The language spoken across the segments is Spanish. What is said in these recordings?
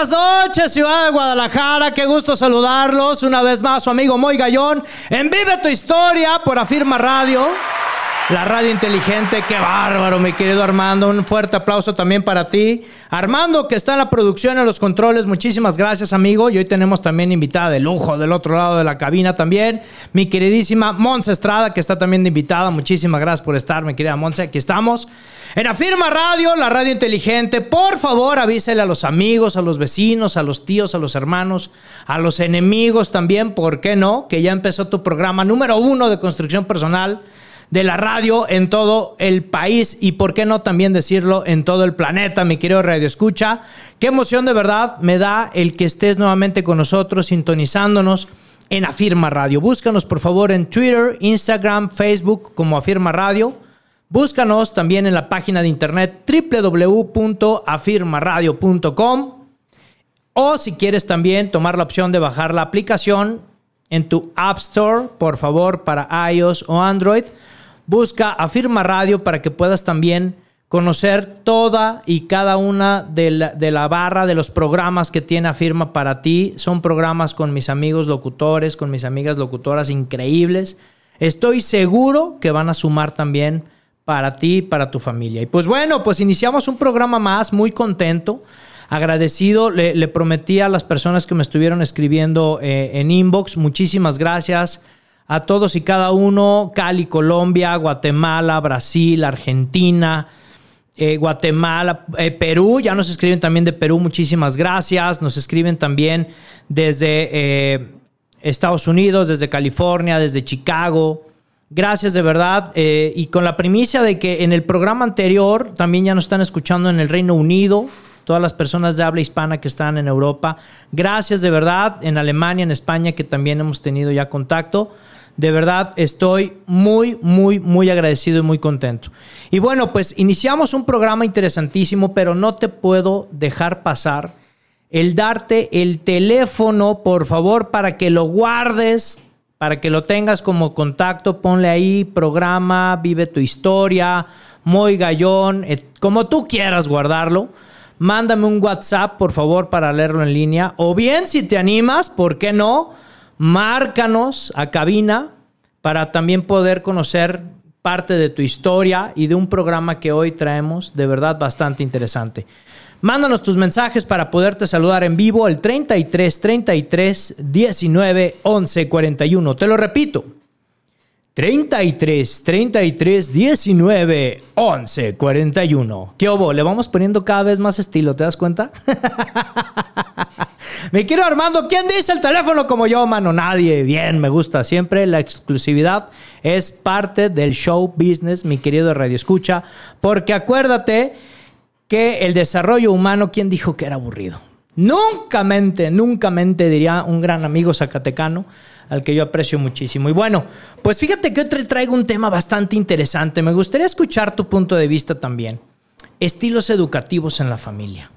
buenas noches, ciudad de Guadalajara. Qué gusto saludarlos. Una vez más, su amigo Moy Gallón en Vive tu Historia por Afirma Radio. La radio inteligente, qué bárbaro, mi querido Armando. Un fuerte aplauso también para ti. Armando, que está en la producción, en los controles, muchísimas gracias, amigo. Y hoy tenemos también invitada de lujo del otro lado de la cabina también. Mi queridísima Monse Estrada, que está también invitada. Muchísimas gracias por estar, mi querida Monse. Aquí estamos. En Afirma Radio, la radio inteligente. Por favor, avísele a los amigos, a los vecinos, a los tíos, a los hermanos, a los enemigos también, ¿por qué no? Que ya empezó tu programa número uno de construcción personal de la radio en todo el país y por qué no también decirlo en todo el planeta, mi querido Radio Escucha. Qué emoción de verdad me da el que estés nuevamente con nosotros sintonizándonos en Afirma Radio. Búscanos por favor en Twitter, Instagram, Facebook como Afirma Radio. Búscanos también en la página de internet www.afirmaradio.com o si quieres también tomar la opción de bajar la aplicación en tu App Store, por favor, para iOS o Android Busca Afirma Radio para que puedas también conocer toda y cada una de la, barra de los programas que tiene Afirma para ti. Son programas con mis amigos locutores, con mis amigas locutoras increíbles. Estoy seguro que van a sumar también para ti y para tu familia. Y pues bueno, pues iniciamos un programa más, muy contento, agradecido. Le, prometí a las personas que me estuvieron escribiendo eh, en inbox, muchísimas gracias a todos y cada uno, Cali, Colombia, Guatemala, Brasil, Argentina, eh, Guatemala, eh, Perú, ya nos escriben también de Perú, muchísimas gracias, nos escriben también desde eh, Estados Unidos, desde California, desde Chicago. Gracias de verdad. y con la primicia de que en el programa anterior también ya nos están escuchando en el Reino Unido, todas las personas de habla hispana que están en Europa. Gracias de verdad. En Alemania, en España, que también hemos tenido ya contacto. De verdad, estoy muy, muy, muy agradecido y muy contento. Y bueno, pues iniciamos un programa interesantísimo, pero no te puedo dejar pasar el darte el teléfono, por favor, para que lo guardes, para que lo tengas como contacto. Ponle ahí programa, vive tu historia, muy gallón, como tú quieras guardarlo. Mándame un WhatsApp, por favor, para leerlo en línea. O bien, si te animas, ¿por qué no? Márcanos a cabina para también poder conocer parte de tu historia y de un programa que hoy traemos de verdad bastante interesante. Mándanos tus mensajes para poderte saludar en vivo el 33 33 19 11 41. Te lo repito. 33 33 19 11 41. ¿Qué obo? Le vamos poniendo cada vez más estilo, ¿te das cuenta? me quiero Armando, ¿quién dice el teléfono como yo, mano? Nadie. Bien, me gusta. Siempre la exclusividad es parte del show business, mi querido Radio Escucha, porque acuérdate que el desarrollo humano, ¿quién dijo que era aburrido? Nunca mente, nunca mente, diría un gran amigo zacatecano al que yo aprecio muchísimo. Y bueno, pues fíjate que hoy traigo un tema bastante interesante. Me gustaría escuchar tu punto de vista también. Estilos educativos en la familia.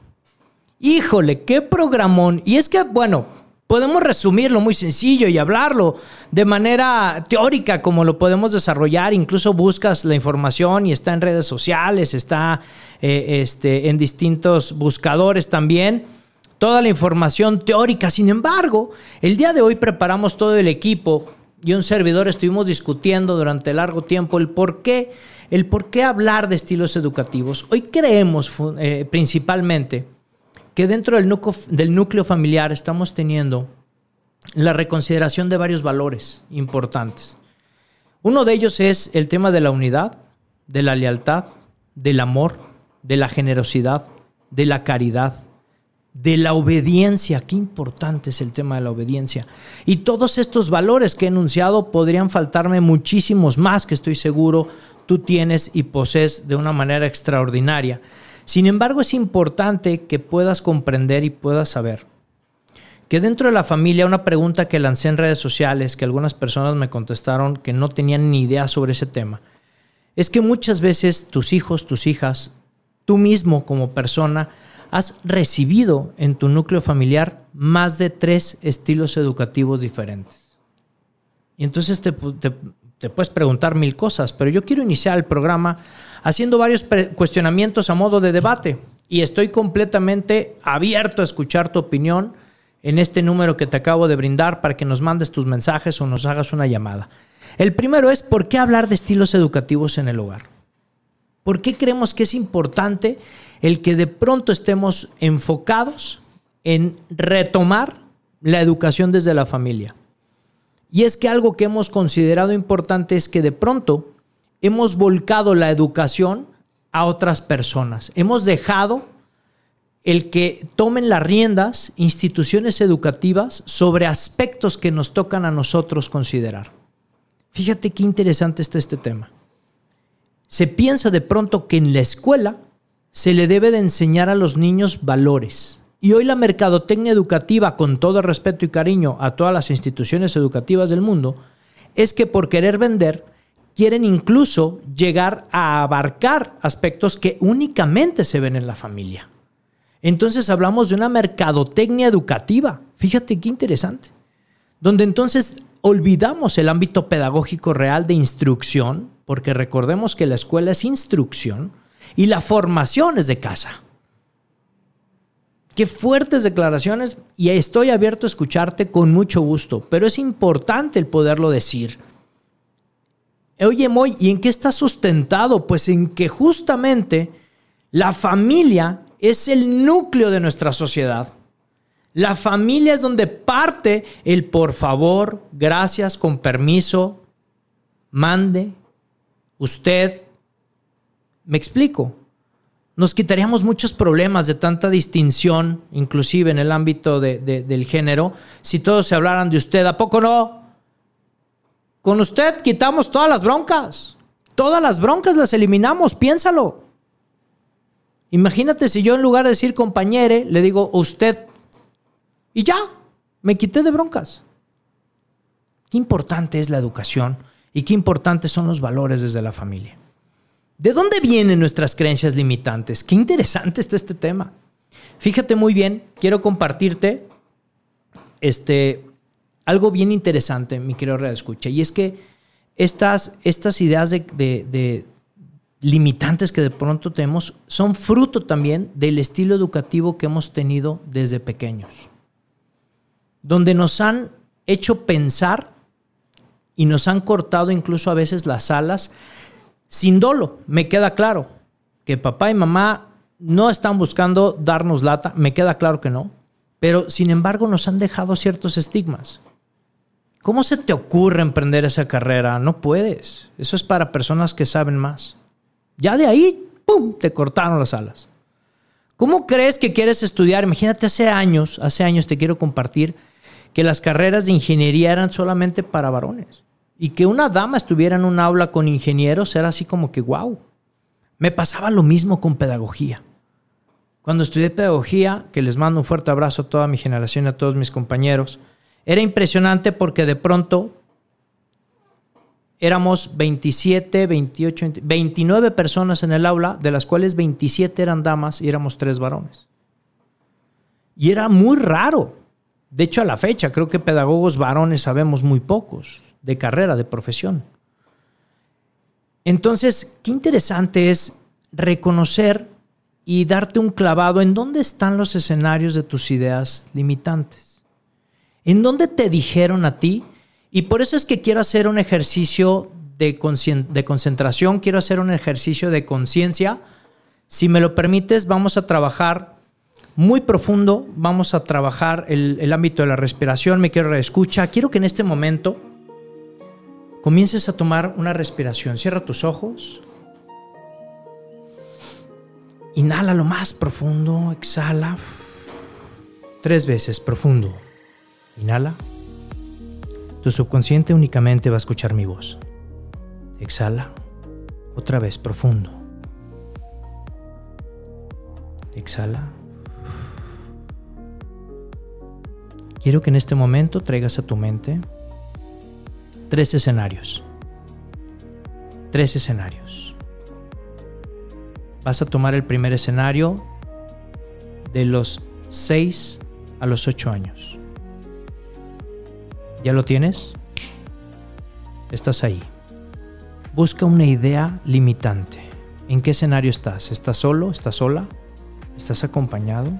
Híjole, qué programón. Y es que, bueno, podemos resumirlo muy sencillo y hablarlo de manera teórica como lo podemos desarrollar. Incluso buscas la información y está en redes sociales, está eh, este, en distintos buscadores también toda la información teórica. Sin embargo, el día de hoy preparamos todo el equipo y un servidor estuvimos discutiendo durante largo tiempo el por qué, el por qué hablar de estilos educativos. Hoy creemos eh, principalmente que dentro del núcleo, familiar estamos teniendo la reconsideración de varios valores importantes. Uno de ellos es el tema de la unidad, de la lealtad, del amor, de la generosidad, de la caridad, de la obediencia. Qué importante es el tema de la obediencia. Y todos estos valores que he enunciado podrían faltarme muchísimos más que estoy seguro tú tienes y posees de una manera extraordinaria. Sin embargo, es importante que puedas comprender y puedas saber que dentro de la familia, una pregunta que lancé en redes sociales, que algunas personas me contestaron que no tenían ni idea sobre ese tema, es que muchas veces tus hijos, tus hijas, tú mismo como persona, has recibido en tu núcleo familiar más de tres estilos educativos diferentes. Y entonces te, puedes preguntar mil cosas, pero yo quiero iniciar el programa haciendo varios cuestionamientos a modo de debate y estoy completamente abierto a escuchar tu opinión en este número que te acabo de brindar para que nos mandes tus mensajes o nos hagas una llamada. El primero es, ¿por qué hablar de estilos educativos en el hogar? ¿Por qué creemos que es importante el que de pronto estemos enfocados en retomar la educación desde la familia? Y es que algo que hemos considerado importante es que de pronto hemos volcado la educación a otras personas. Hemos dejado el que tomen las riendas instituciones educativas sobre aspectos que nos tocan a nosotros considerar. Fíjate qué interesante está este tema se piensa de pronto que en la escuela se le debe de enseñar a los niños valores. Y hoy la mercadotecnia educativa, con todo respeto y cariño a todas las instituciones educativas del mundo, es que por querer vender, quieren incluso llegar a abarcar aspectos que únicamente se ven en la familia. Entonces hablamos de una mercadotecnia educativa. Fíjate qué interesante. Donde entonces olvidamos el ámbito pedagógico real de instrucción, porque recordemos que la escuela es instrucción y la formación es de casa. Qué fuertes declaraciones y estoy abierto a escucharte con mucho gusto, pero es importante el poderlo decir. Oye, Moy, ¿y en qué está sustentado? Pues en que justamente la familia es el núcleo de nuestra sociedad. La familia es donde parte el por favor, gracias, con permiso, mande, usted. Me explico. Nos quitaríamos muchos problemas de tanta distinción, inclusive en el ámbito del género, si todos se hablaran de usted. ¿A poco no? Con usted quitamos todas las broncas. Todas las broncas las eliminamos, piénsalo. Imagínate si yo en lugar de decir compañere, le digo usted y ya, me quité de broncas. Qué importante es la educación y qué importantes son los valores desde la familia. ¿De dónde vienen nuestras creencias limitantes? Qué interesante está este tema. Fíjate muy bien, quiero compartirte este, algo bien interesante, mi querido Red Escucha, y es que estas, estas ideas de, limitantes que de pronto tenemos son fruto también del estilo educativo que hemos tenido desde pequeños donde nos han hecho pensar y nos han cortado incluso a veces las alas sin dolo. Me queda claro que papá y mamá no están buscando darnos lata, me queda claro que no, pero sin embargo nos han dejado ciertos estigmas. ¿Cómo se te ocurre emprender esa carrera? No puedes. Eso es para personas que saben más. Ya de ahí, ¡pum!, te cortaron las alas. ¿Cómo crees que quieres estudiar? Imagínate hace años, hace años te quiero compartir que las carreras de ingeniería eran solamente para varones. Y que una dama estuviera en un aula con ingenieros era así como que, wow. Me pasaba lo mismo con pedagogía. Cuando estudié pedagogía, que les mando un fuerte abrazo a toda mi generación y a todos mis compañeros, era impresionante porque de pronto éramos 27, 28, 29 personas en el aula, de las cuales 27 eran damas y éramos tres varones. Y era muy raro. De hecho, a la fecha, creo que pedagogos varones sabemos muy pocos de carrera, de profesión. Entonces, qué interesante es reconocer y darte un clavado en dónde están los escenarios de tus ideas limitantes. ¿En dónde te dijeron a ti? Y por eso es que quiero hacer un ejercicio de, de concentración, quiero hacer un ejercicio de conciencia. Si me lo permites, vamos a trabajar muy profundo. Vamos a trabajar el, ámbito de la respiración. Me quiero reescucha. Quiero que en este momento comiences a tomar una respiración. Cierra tus ojos. Inhala lo más profundo. Exhala. Tres veces profundo. Inhala. Tu subconsciente únicamente va a escuchar mi voz. Exhala. Otra vez profundo. Exhala. quiero que en este momento traigas a tu mente tres escenarios. Tres escenarios. Vas a tomar el primer escenario de los 6 a los 8 años. ¿Ya lo tienes? Estás ahí. Busca una idea limitante. ¿En qué escenario estás? ¿Estás solo? ¿Estás sola? ¿Estás acompañado?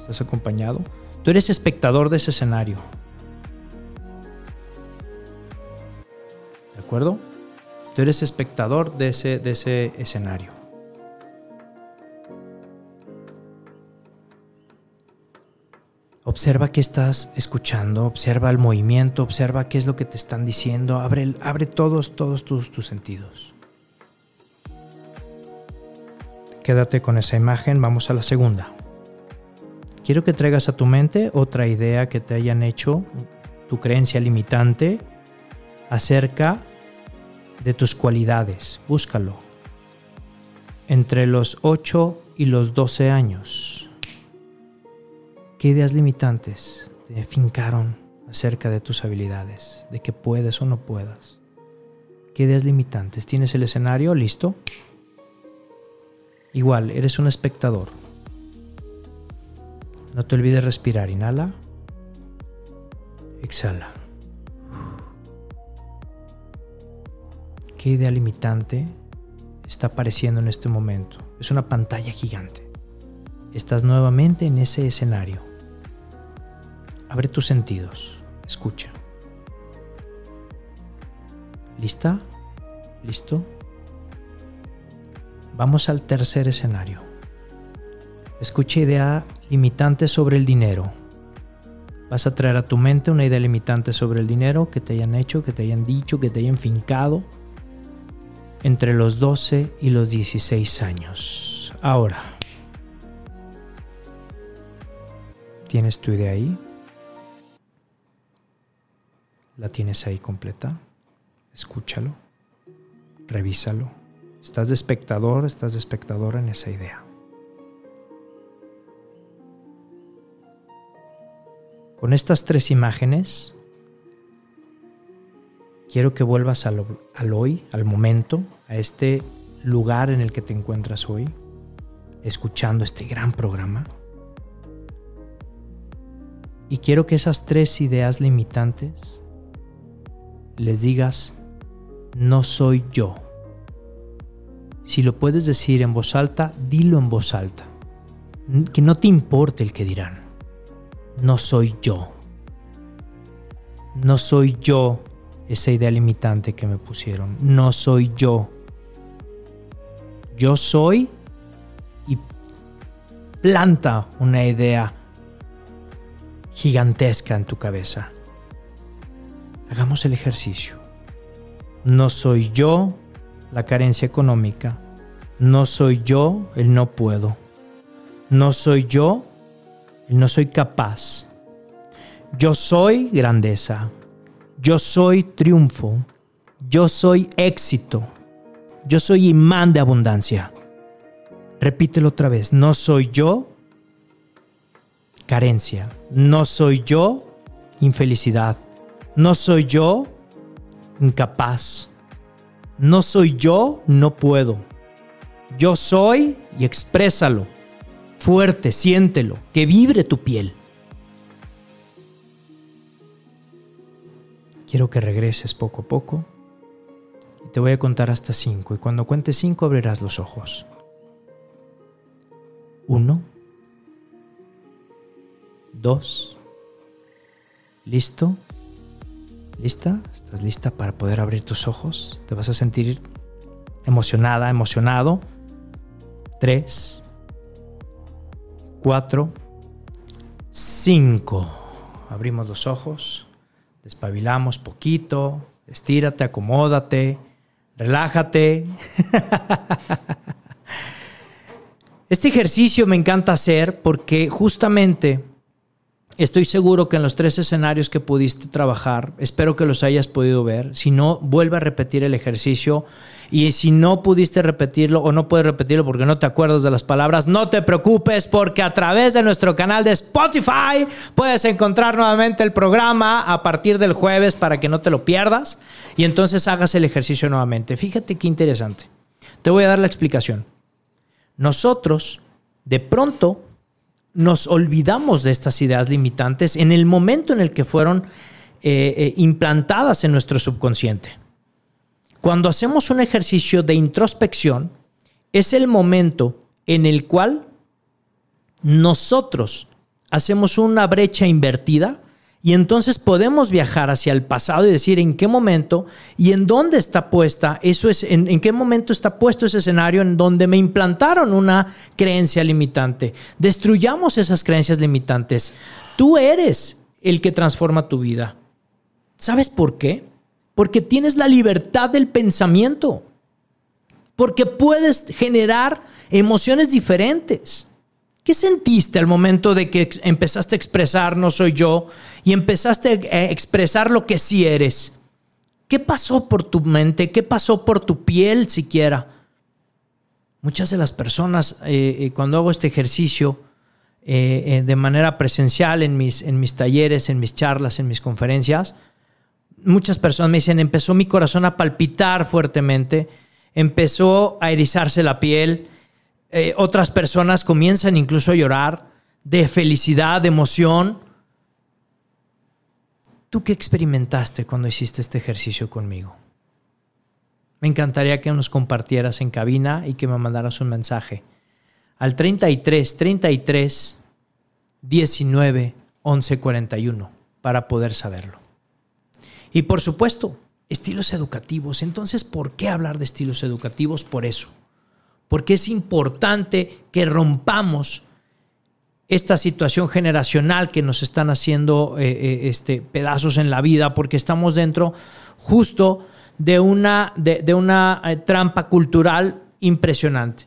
¿Estás acompañado? Tú eres espectador de ese escenario. ¿De acuerdo? Tú eres espectador de ese, de ese escenario. Observa qué estás escuchando, observa el movimiento, observa qué es lo que te están diciendo, abre, todos, todos tus, tus sentidos. Quédate con esa imagen, vamos a la segunda. Quiero que traigas a tu mente otra idea que te hayan hecho, tu creencia limitante, acerca de tus cualidades. Búscalo. Entre los 8 y los 12 años ¿Qué ideas limitantes te fincaron acerca de tus habilidades, de que puedes o no puedas? ¿Qué ideas limitantes? ¿Tienes el escenario listo? Igual, eres un espectador. No te olvides respirar. Inhala. Exhala. ¿Qué idea limitante está apareciendo en este momento? Es una pantalla gigante. Estás nuevamente en ese escenario. Abre tus sentidos. Escucha. ¿Lista? ¿Listo? Vamos al tercer escenario. Escucha idea limitante sobre el dinero. Vas a traer a tu mente una idea limitante sobre el dinero que te hayan hecho, que te hayan dicho, que te hayan fincado entre los 12 y los 16 años. Ahora, ¿tienes tu idea ahí? ¿La tienes ahí completa? Escúchalo, revísalo. Estás de espectador, estás de espectador en esa idea. Con estas tres imágenes, quiero que vuelvas al, al, hoy, al momento, a este lugar en el que te encuentras hoy, escuchando este gran programa. Y quiero que esas tres ideas limitantes les digas, no soy yo. Si lo puedes decir en voz alta, dilo en voz alta. Que no te importe el que dirán. No soy yo. No soy yo esa idea limitante que me pusieron. No soy yo. Yo soy y planta una idea gigantesca en tu cabeza. Hagamos el ejercicio. No soy yo la carencia económica. No soy yo el no puedo. No soy yo el no soy capaz. Yo soy grandeza. Yo soy triunfo. Yo soy éxito. Yo soy imán de abundancia. Repítelo otra vez. No soy yo carencia. No soy yo infelicidad. No soy yo incapaz. No soy yo, no puedo. Yo soy y exprésalo. Fuerte, siéntelo, que vibre tu piel. Quiero que regreses poco a poco te voy a contar hasta cinco. Y cuando cuente cinco abrirás los ojos. Uno. Dos. ¿Listo? ¿Lista? ¿Estás lista para poder abrir tus ojos? ¿Te vas a sentir emocionada, emocionado? Tres, cuatro, cinco. Abrimos los ojos, despabilamos poquito, estírate, acomódate, relájate. Este ejercicio me encanta hacer porque justamente Estoy seguro que en los tres escenarios que pudiste trabajar, espero que los hayas podido ver. Si no, vuelve a repetir el ejercicio. Y si no pudiste repetirlo o no puedes repetirlo porque no te acuerdas de las palabras, no te preocupes porque a través de nuestro canal de Spotify puedes encontrar nuevamente el programa a partir del jueves para que no te lo pierdas y entonces hagas el ejercicio nuevamente. Fíjate qué interesante. Te voy a dar la explicación. Nosotros, de pronto, nos olvidamos de estas ideas limitantes en el momento en el que fueron eh, eh, implantadas en nuestro subconsciente. Cuando hacemos un ejercicio de introspección, es el momento en el cual nosotros hacemos una brecha invertida y entonces podemos viajar hacia el pasado y decir en qué momento y en dónde está puesta, eso es, en, qué momento está puesto ese escenario en donde me implantaron una creencia limitante. Destruyamos esas creencias limitantes. Tú eres el que transforma tu vida. ¿Sabes por qué? Porque tienes la libertad del pensamiento. Porque puedes generar emociones diferentes. ¿Qué sentiste al momento de que empezaste a expresar no soy yo y empezaste a expresar lo que sí eres? ¿Qué pasó por tu mente? ¿Qué pasó por tu piel siquiera? Muchas de las personas, eh, eh, cuando hago este ejercicio eh, de manera presencial en mis, en mis talleres, en mis charlas, en mis conferencias, muchas personas me dicen, empezó mi corazón a palpitar fuertemente, empezó a erizarse la piel, eh, otras personas comienzan incluso a llorar de felicidad, de emoción. ¿Tú qué experimentaste cuando hiciste este ejercicio conmigo? Me encantaría que nos compartieras en cabina y que me mandaras un mensaje al 33 33 19 11 41 para poder saberlo. Y por supuesto, estilos educativos. Entonces, ¿por qué hablar de estilos educativos? Por eso porque es importante que rompamos esta situación generacional que nos están haciendo eh, eh, este, pedazos en la vida, porque estamos dentro justo de una, de, una eh, trampa cultural impresionante.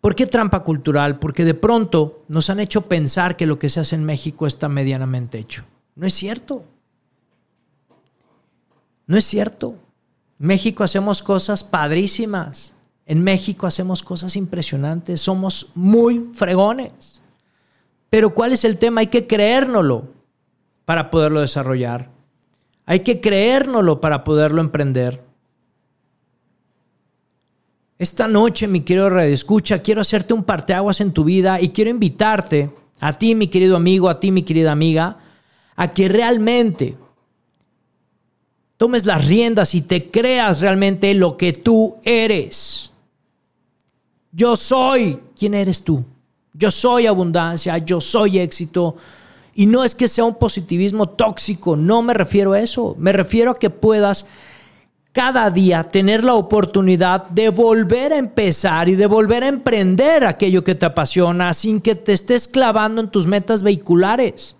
¿Por qué trampa cultural? Porque de pronto nos han hecho pensar que lo que se hace en México está medianamente hecho. No es cierto. No es cierto. México hacemos cosas padrísimas. En México hacemos cosas impresionantes, somos muy fregones. Pero ¿cuál es el tema? Hay que creérnoslo para poderlo desarrollar. Hay que creérnoslo para poderlo emprender. Esta noche, mi querido Escucha, quiero hacerte un parteaguas en tu vida y quiero invitarte, a ti, mi querido amigo, a ti, mi querida amiga, a que realmente tomes las riendas y te creas realmente lo que tú eres. Yo soy. ¿Quién eres tú? Yo soy abundancia, yo soy éxito. Y no es que sea un positivismo tóxico, no me refiero a eso. Me refiero a que puedas cada día tener la oportunidad de volver a empezar y de volver a emprender aquello que te apasiona sin que te estés clavando en tus metas vehiculares.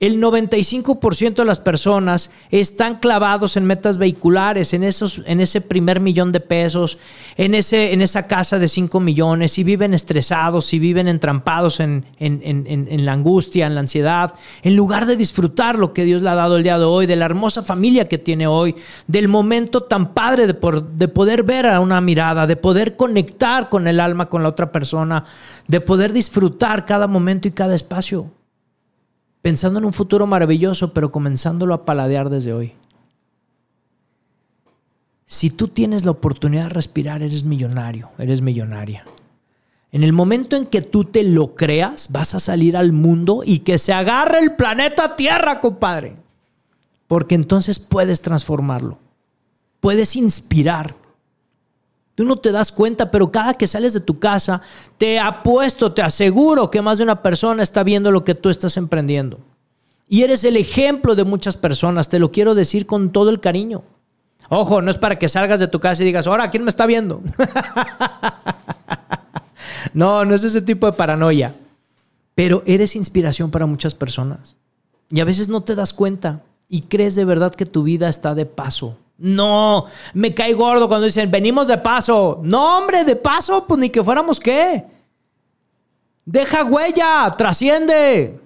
El 95% de las personas están clavados en metas vehiculares, en, esos, en ese primer millón de pesos, en, ese, en esa casa de 5 millones, y viven estresados, y viven entrampados en, en, la angustia, en la ansiedad, en lugar de disfrutar lo que Dios le ha dado el día de hoy, de la hermosa familia que tiene hoy, del momento tan padre de, de poder ver a una mirada, de poder conectar con el alma, con la otra persona, de poder disfrutar cada momento y cada espacio pensando en un futuro maravilloso, pero comenzándolo a paladear desde hoy. Si tú tienes la oportunidad de respirar, eres millonario, eres millonaria. En el momento en que tú te lo creas, vas a salir al mundo y que se agarre el planeta Tierra, compadre. Porque entonces puedes transformarlo. Puedes inspirar. Tú no te das cuenta, pero cada que sales de tu casa, te apuesto, te aseguro que más de una persona está viendo lo que tú estás emprendiendo. Y eres el ejemplo de muchas personas, te lo quiero decir con todo el cariño. Ojo, no es para que salgas de tu casa y digas, ahora, ¿quién me está viendo? no, no es ese tipo de paranoia. Pero eres inspiración para muchas personas. Y a veces no te das cuenta y crees de verdad que tu vida está de paso. No, me cae gordo cuando dicen, venimos de paso. No, hombre, de paso, pues ni que fuéramos qué. Deja huella, trasciende.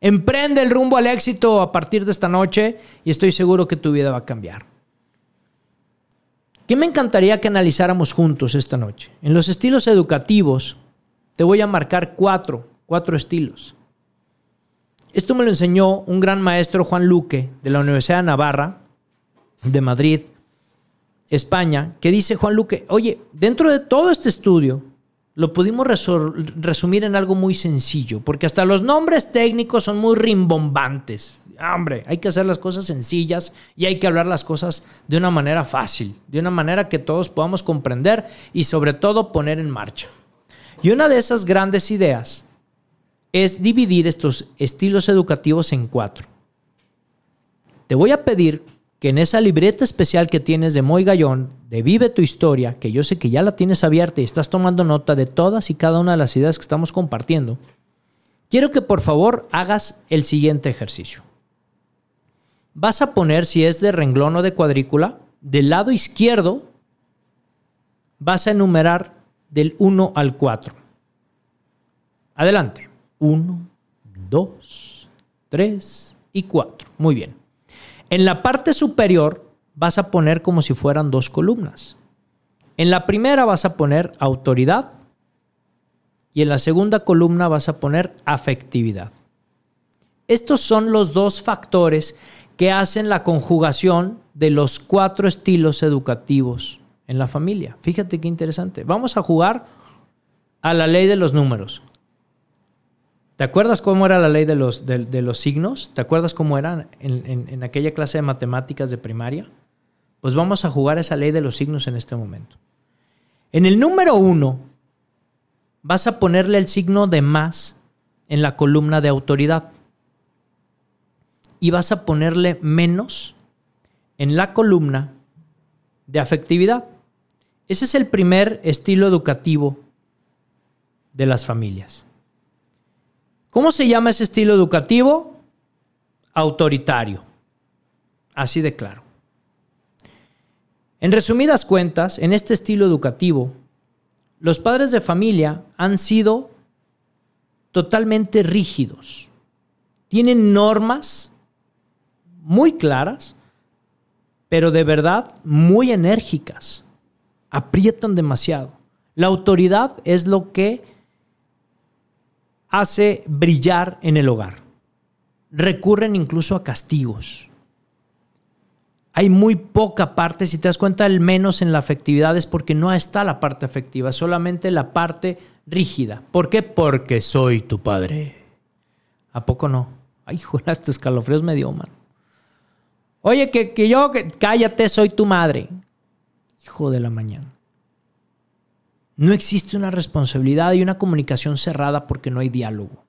Emprende el rumbo al éxito a partir de esta noche y estoy seguro que tu vida va a cambiar. ¿Qué me encantaría que analizáramos juntos esta noche? En los estilos educativos te voy a marcar cuatro, cuatro estilos. Esto me lo enseñó un gran maestro Juan Luque de la Universidad de Navarra, de Madrid, España, que dice Juan Luque, oye, dentro de todo este estudio, lo pudimos resumir en algo muy sencillo, porque hasta los nombres técnicos son muy rimbombantes. Hombre, hay que hacer las cosas sencillas y hay que hablar las cosas de una manera fácil, de una manera que todos podamos comprender y sobre todo poner en marcha. Y una de esas grandes ideas es dividir estos estilos educativos en cuatro. Te voy a pedir que en esa libreta especial que tienes de Moy Gallón, de Vive tu historia, que yo sé que ya la tienes abierta y estás tomando nota de todas y cada una de las ideas que estamos compartiendo, quiero que por favor hagas el siguiente ejercicio. Vas a poner, si es de renglón o de cuadrícula, del lado izquierdo vas a enumerar del 1 al 4. Adelante. 1, 2, 3 y 4. Muy bien. En la parte superior vas a poner como si fueran dos columnas. En la primera vas a poner autoridad y en la segunda columna vas a poner afectividad. Estos son los dos factores que hacen la conjugación de los cuatro estilos educativos en la familia. Fíjate qué interesante. Vamos a jugar a la ley de los números. ¿Te acuerdas cómo era la ley de los, de, los signos? ¿Te acuerdas cómo era en, en aquella clase de matemáticas de primaria? Pues vamos a jugar esa ley de los signos en este momento. En el número uno, vas a ponerle el signo de más en la columna de autoridad. Y vas a ponerle menos en la columna de afectividad. Ese es el primer estilo educativo de las familias. ¿Cómo se llama ese estilo educativo? Autoritario. Así de claro. En resumidas cuentas, en este estilo educativo, los padres de familia han sido totalmente rígidos. Tienen normas muy claras, pero de verdad muy enérgicas. Aprietan demasiado. La autoridad es lo que hace brillar en el hogar. Recurren incluso a castigos. Hay muy poca parte, si te das cuenta, el menos en la afectividad es porque no está la parte afectiva, solamente la parte rígida. ¿Por qué? Porque soy tu padre. ¿A poco no? Ay, joder, estos escalofríos me dio, man. Oye, que, que yo, que, cállate, soy tu madre. Hijo de la mañana. No existe una responsabilidad y una comunicación cerrada porque no hay diálogo.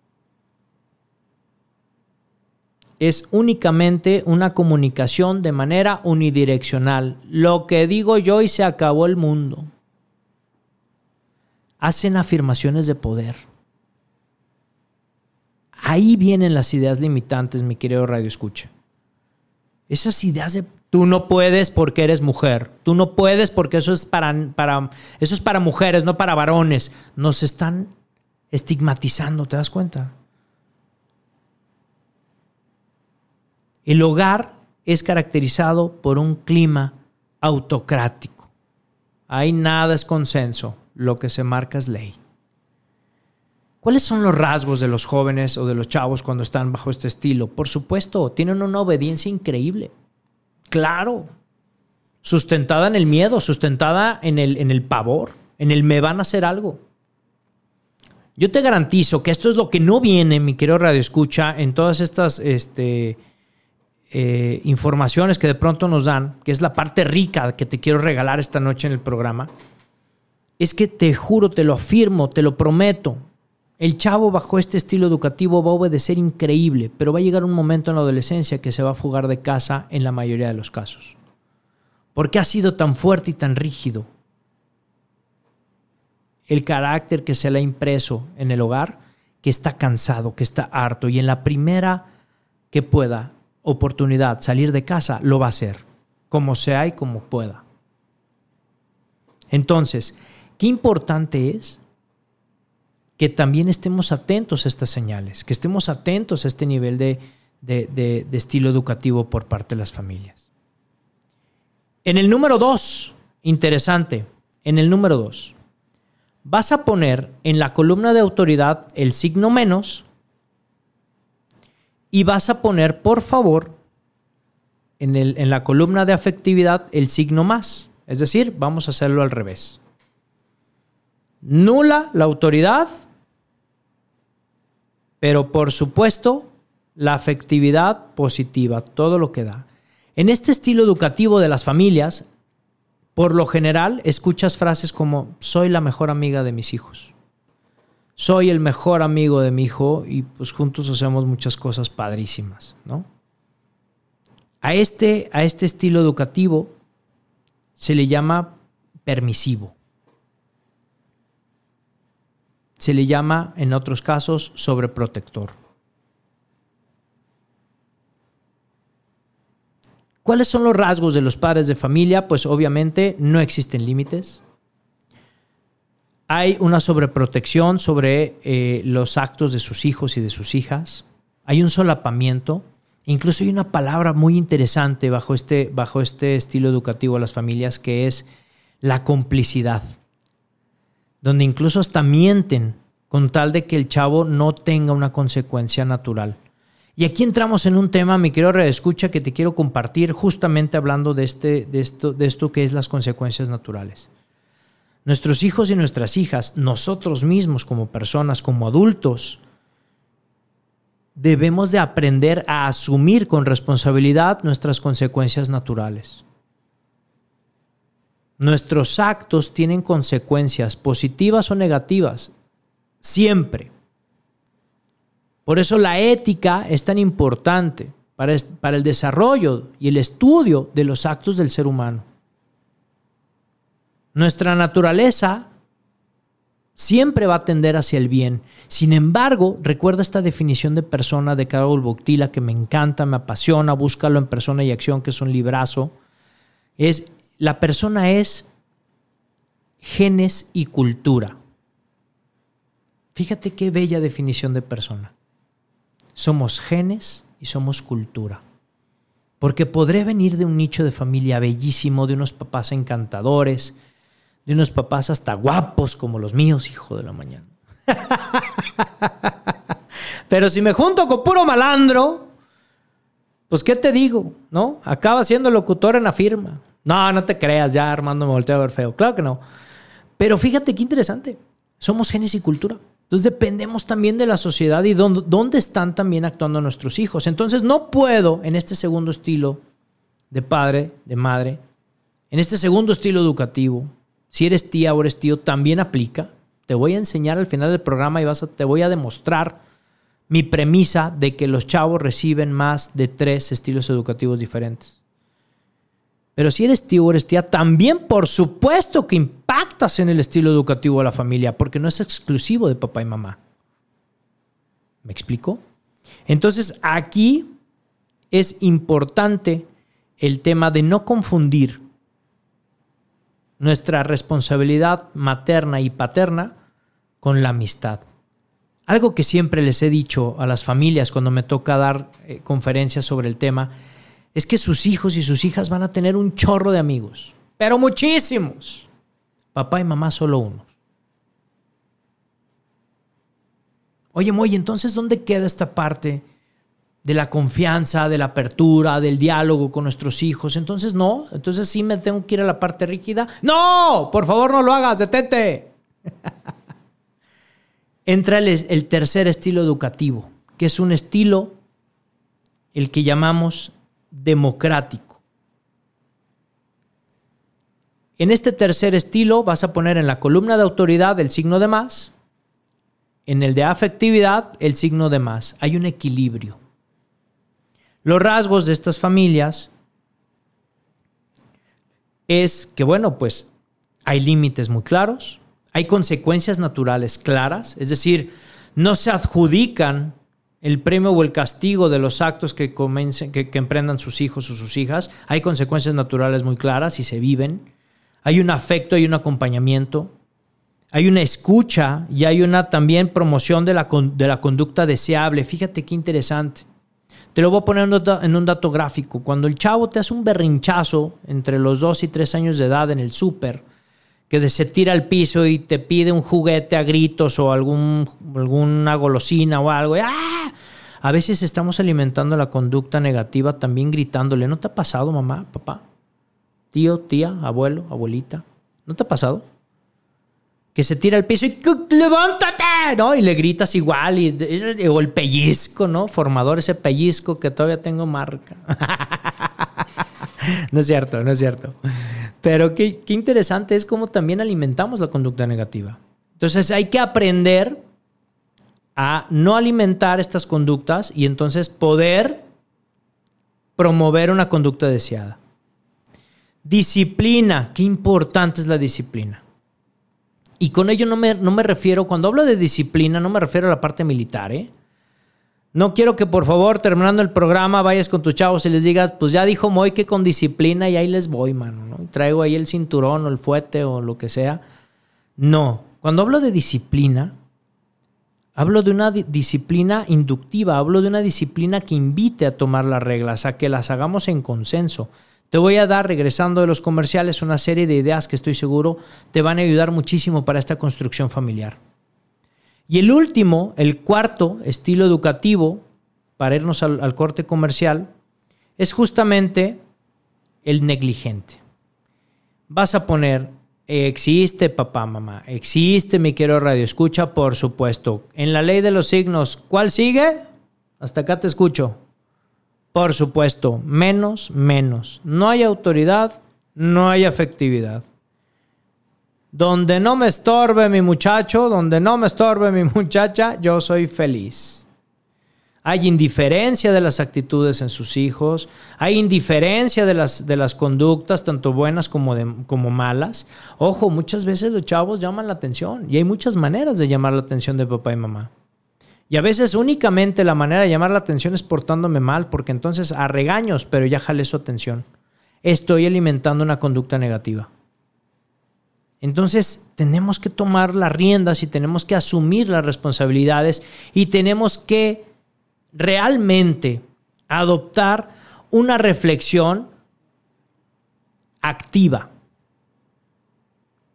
Es únicamente una comunicación de manera unidireccional. Lo que digo yo y se acabó el mundo. Hacen afirmaciones de poder. Ahí vienen las ideas limitantes, mi querido Radio Escucha. Esas ideas de Tú no puedes porque eres mujer. Tú no puedes porque eso es para, para, eso es para mujeres, no para varones. Nos están estigmatizando, ¿te das cuenta? El hogar es caracterizado por un clima autocrático. Ahí nada es consenso, lo que se marca es ley. ¿Cuáles son los rasgos de los jóvenes o de los chavos cuando están bajo este estilo? Por supuesto, tienen una obediencia increíble. Claro. Sustentada en el miedo, sustentada en el, en el pavor, en el me van a hacer algo. Yo te garantizo que esto es lo que no viene, mi querido Radio Escucha, en todas estas este, eh, informaciones que de pronto nos dan, que es la parte rica que te quiero regalar esta noche en el programa. Es que te juro, te lo afirmo, te lo prometo, el chavo bajo este estilo educativo va a obedecer increíble, pero va a llegar un momento en la adolescencia que se va a fugar de casa en la mayoría de los casos. ¿Por qué ha sido tan fuerte y tan rígido? El carácter que se le ha impreso en el hogar, que está cansado, que está harto y en la primera que pueda oportunidad salir de casa, lo va a hacer, como sea y como pueda. Entonces, qué importante es que también estemos atentos a estas señales, que estemos atentos a este nivel de, de, estilo educativo por parte de las familias. En el número dos, interesante, en el número dos, vas a poner en la columna de autoridad el signo menos y vas a poner, por favor, en, el, en la columna de afectividad el signo más. Es decir, vamos a hacerlo al revés. Nula la autoridad, pero por supuesto la afectividad positiva, todo lo que da. En este estilo educativo de las familias, por lo general escuchas frases como soy la mejor amiga de mis hijos. Soy el mejor amigo de mi hijo y pues juntos hacemos muchas cosas padrísimas, ¿no? A este, a este estilo educativo se le llama permisivo. Se le llama, en otros casos, sobreprotector. ¿Cuáles son los rasgos de los padres de familia? Pues obviamente no existen límites. Hay una sobreprotección sobre eh, los actos de sus hijos y de sus hijas. Hay un solapamiento. Incluso hay una palabra muy interesante bajo este, bajo este estilo educativo a las familias que es la complicidad, donde incluso hasta mienten con tal de que el chavo no tenga una consecuencia natural. Y aquí entramos en un tema, mi querido escucha que te quiero compartir justamente hablando de, este, de, esto, de esto que es las consecuencias naturales. Nuestros hijos y nuestras hijas, nosotros mismos como personas, como adultos, debemos de aprender a asumir con responsabilidad nuestras consecuencias naturales. Nuestros actos tienen consecuencias positivas o negativas, siempre. Por eso la ética es tan importante para, para el desarrollo y el estudio de los actos del ser humano. Nuestra naturaleza siempre va a tender hacia el bien. Sin embargo, recuerda esta definición de persona de Carol Boctila que me encanta, me apasiona, búscalo en Persona y Acción, que es un librazo. Es, la persona es genes y cultura. Fíjate qué bella definición de persona. Somos genes y somos cultura. Porque podré venir de un nicho de familia bellísimo, de unos papás encantadores, de unos papás hasta guapos como los míos, hijo de la mañana. Pero si me junto con puro malandro, pues ¿qué te digo? ¿No? Acaba siendo locutor en la firma. No, no te creas, ya Armando me volteó a ver feo. Claro que no. Pero fíjate qué interesante. Somos genes y cultura. Entonces dependemos también de la sociedad y dónde, están también actuando nuestros hijos. Entonces no puedo en este segundo estilo de padre, de madre, en este segundo estilo educativo, si eres tía o eres tío, también aplica. Te voy a enseñar al final del programa y vas te voy a demostrar mi premisa de que los chavos reciben más de tres estilos educativos diferentes. Pero si eres tío o eres también por supuesto que impactas en el estilo educativo de la familia, porque no es exclusivo de papá y mamá. ¿Me explico? Entonces aquí es importante el tema de no confundir nuestra responsabilidad materna y paterna con la amistad. Algo que siempre les he dicho a las familias cuando me toca dar eh, conferencias sobre el tema es que sus hijos y sus hijas van a tener un chorro de amigos, pero muchísimos. Papá y mamá solo unos. Oye, Moy, entonces, ¿dónde queda esta parte de la confianza, de la apertura, del diálogo con nuestros hijos. Entonces, no, entonces sí me tengo que ir a la parte rígida. No, por favor no lo hagas, detente. Entra el, el, tercer estilo educativo, que es un estilo, el que llamamos democrático. En este tercer estilo vas a poner en la columna de autoridad el signo de más, en el de afectividad el signo de más. Hay un equilibrio. Los rasgos de estas familias es que, bueno, pues hay límites muy claros, hay consecuencias naturales claras, es decir, no se adjudican el premio o el castigo de los actos que, que, que emprendan sus hijos o sus hijas, hay consecuencias naturales muy claras y se viven, hay un afecto, hay un acompañamiento, hay una escucha y hay una también promoción de la, de la conducta deseable. Fíjate qué interesante. Te lo voy a poner en un dato gráfico. Cuando el chavo te hace un berrinchazo entre los 2 y 3 años de edad en el súper, que se tira al piso y te pide un juguete a gritos o algún, alguna golosina o algo, ¡ah! a veces estamos alimentando la conducta negativa también gritándole. ¿No te ha pasado, mamá, papá? Tío, tía, abuelo, abuelita. ¿No te ha pasado? Que se tira al piso y levántate, ¿no? Y le gritas igual, y, o el pellizco, ¿no? Formador, ese pellizco que todavía tengo marca. no es cierto, no es cierto. Pero qué, qué interesante es cómo también alimentamos la conducta negativa. Entonces hay que aprender a no alimentar estas conductas y entonces poder promover una conducta deseada. Disciplina, qué importante es la disciplina. Y con ello no me, no me refiero, cuando hablo de disciplina, no me refiero a la parte militar, ¿eh? No quiero que por favor, terminando el programa, vayas con tus chavos y les digas, pues ya dijo Moy que con disciplina y ahí les voy, mano. ¿no? Traigo ahí el cinturón o el fuete o lo que sea. No, cuando hablo de disciplina, hablo de una disciplina inductiva, hablo de una disciplina que invite a tomar las reglas, a que las hagamos en consenso. Te voy a dar, regresando de los comerciales, una serie de ideas que estoy seguro te van a ayudar muchísimo para esta construcción familiar. Y el último, el cuarto estilo educativo, para irnos al, corte comercial, es justamente el negligente. Vas a poner, existe papá, mamá, existe mi quiero radio escucha, por supuesto. En la ley de los signos, ¿cuál sigue? Hasta acá te escucho. Por supuesto, menos, menos. No hay autoridad, no hay afectividad. Donde no me estorbe mi muchacho, donde no me estorbe mi muchacha, yo soy feliz. Hay indiferencia de las actitudes en sus hijos, hay indiferencia de las, de las conductas, tanto buenas como, como malas. Ojo, muchas veces los chavos llaman la atención y hay muchas maneras de llamar la atención de papá y mamá. Y a veces únicamente la manera de llamar la atención es portándome mal, porque entonces a regaños, pero ya jale su atención. Estoy alimentando una conducta negativa. Entonces tenemos que tomar las riendas y tenemos que asumir las responsabilidades y tenemos que realmente adoptar una reflexión activa.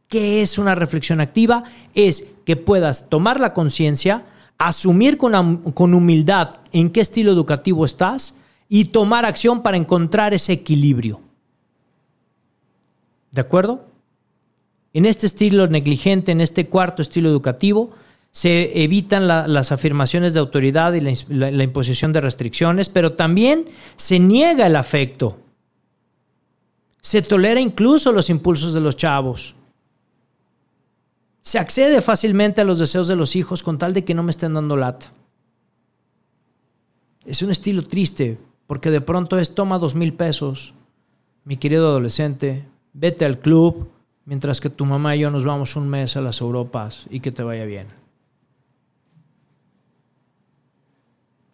¿Qué es una reflexión activa? Es que puedas tomar la conciencia, asumir con, humildad en qué estilo educativo estás y tomar acción para encontrar ese equilibrio. ¿De acuerdo? En este estilo negligente, en este cuarto estilo educativo, se evitan las afirmaciones de autoridad y la, imposición de restricciones, pero también se niega el afecto. Se tolera incluso los impulsos de los chavos. Se accede fácilmente a los deseos de los hijos con tal de que no me estén dando lata. Es un estilo triste, porque de pronto es toma dos mil pesos, mi querido adolescente, vete al club, mientras que tu mamá y yo nos vamos un mes a las Europas y que te vaya bien.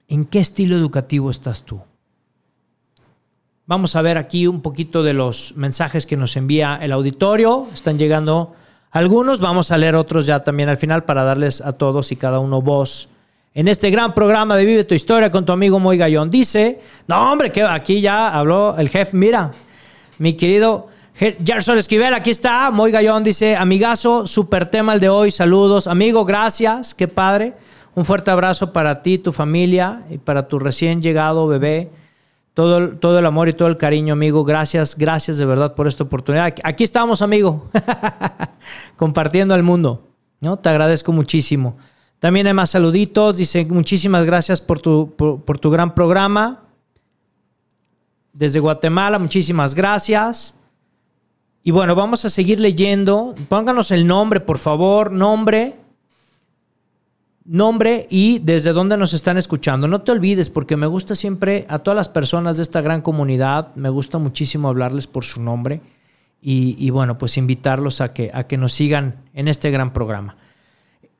¿En qué estilo educativo estás tú? Vamos a ver aquí un poquito de los mensajes que nos envía el auditorio. Están llegando algunos, vamos a leer otros ya también al final para darles a todos y cada uno voz. En este gran programa de Vive tu Historia con tu amigo Moy Gallón. Dice, no hombre, que aquí ya habló el jefe, mira, mi querido Gerson Esquivel, aquí está, Moy Gallón dice, amigazo, super tema el de hoy, saludos. Amigo, gracias, qué padre. Un fuerte abrazo para ti, tu familia y para tu recién llegado bebé todo, todo el amor y todo el cariño, amigo. Gracias, gracias de verdad por esta oportunidad. Aquí estamos, amigo, compartiendo al mundo. ¿no? Te agradezco muchísimo. También hay más saluditos. Dice, muchísimas gracias por tu, por, tu gran programa. Desde Guatemala, muchísimas gracias. Y bueno, vamos a seguir leyendo. Pónganos el nombre, por favor. Nombre nombre y desde dónde nos están escuchando. No te olvides porque me gusta siempre a todas las personas de esta gran comunidad, me gusta muchísimo hablarles por su nombre y, bueno, pues invitarlos a que, a que nos sigan en este gran programa.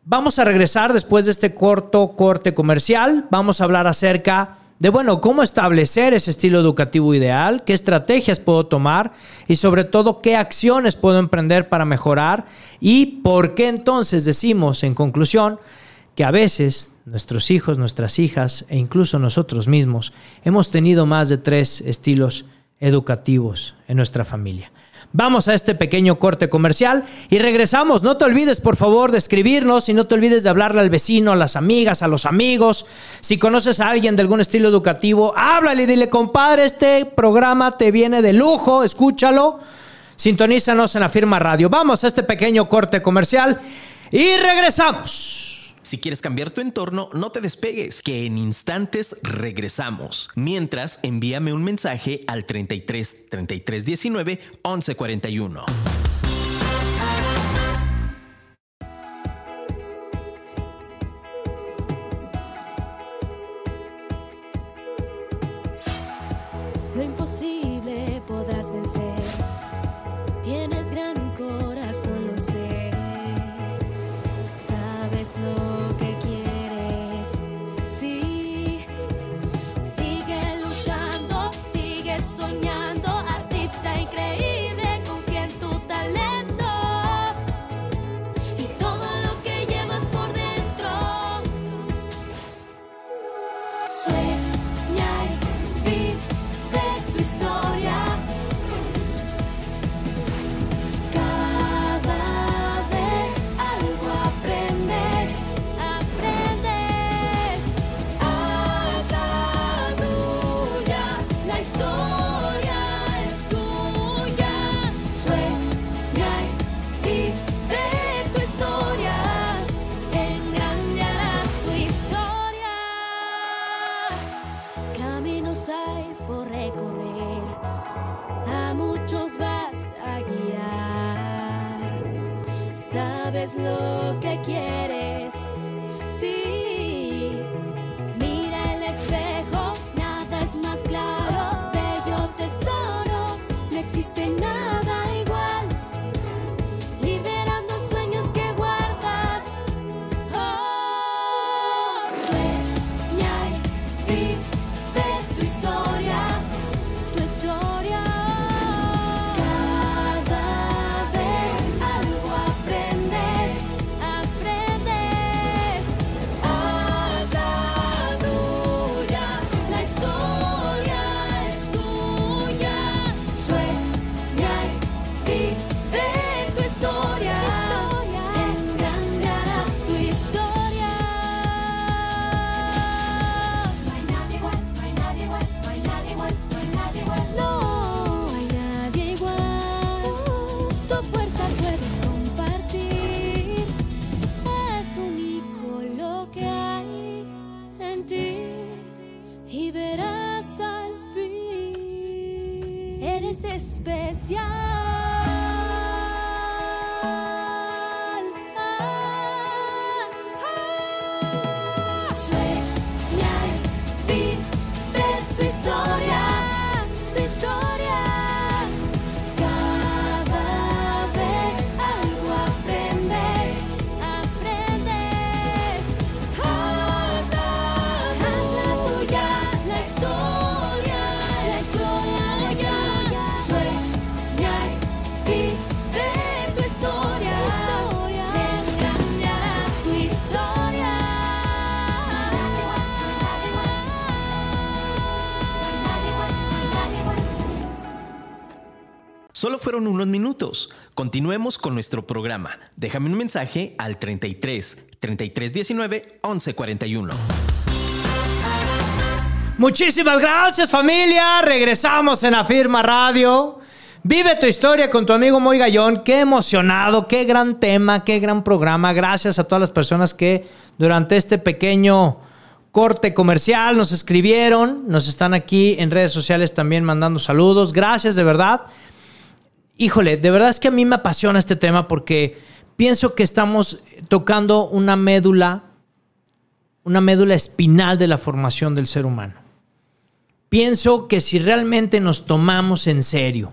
Vamos a regresar después de este corto corte comercial. Vamos a hablar acerca de, bueno, cómo establecer ese estilo educativo ideal, qué estrategias puedo tomar y sobre todo qué acciones puedo emprender para mejorar y por qué entonces decimos en conclusión que a veces nuestros hijos, nuestras hijas e incluso nosotros mismos hemos tenido más de tres estilos educativos en nuestra familia. Vamos a este pequeño corte comercial y regresamos. No te olvides, por favor, de escribirnos y no te olvides de hablarle al vecino, a las amigas, a los amigos. Si conoces a alguien de algún estilo educativo, háblale y dile, compadre, este programa te viene de lujo, escúchalo. Sintonízanos en la firma radio. Vamos a este pequeño corte comercial y regresamos. Si quieres cambiar tu entorno, no te despegues, que en instantes regresamos. Mientras, envíame un mensaje al 33 33 19 11 41. Caminos hay por recorrer, a muchos vas a guiar. Sabes lo que quieres, fueron unos minutos. Continuemos con nuestro programa. Déjame un mensaje al 33 33 19 11 41. Muchísimas gracias familia. Regresamos en Afirma Radio. Vive tu historia con tu amigo Moy Gallón. Qué emocionado, qué gran tema, qué gran programa. Gracias a todas las personas que durante este pequeño corte comercial nos escribieron. Nos están aquí en redes sociales también mandando saludos. Gracias de verdad. Híjole, de verdad es que a mí me apasiona este tema porque pienso que estamos tocando una médula, una médula espinal de la formación del ser humano. Pienso que si realmente nos tomamos en serio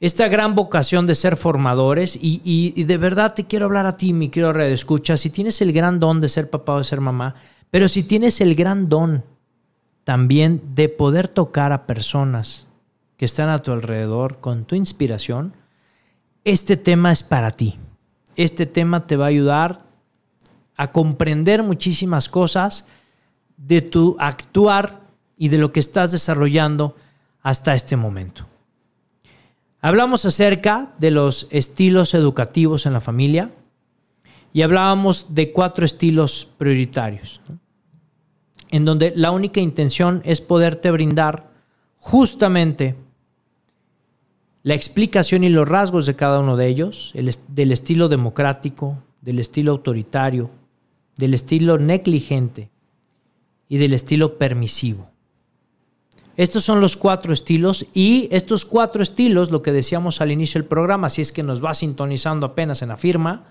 esta gran vocación de ser formadores, y, y- de verdad te quiero hablar a ti, mi querido Red Escucha, si tienes el gran don de ser papá o de ser mamá, pero si tienes el gran don también de poder tocar a personas que están a tu alrededor con tu inspiración, este tema es para ti. Este tema te va a ayudar a comprender muchísimas cosas de tu actuar y de lo que estás desarrollando hasta este momento. Hablamos acerca de los estilos educativos en la familia y hablábamos de cuatro estilos prioritarios, en donde la única intención es poderte brindar justamente la explicación y los rasgos de cada uno de ellos, el del estilo democrático, del estilo autoritario, del estilo negligente y del estilo permisivo. Estos son los cuatro estilos y estos cuatro estilos, lo que decíamos al inicio del programa, si es que nos va sintonizando apenas en la firma,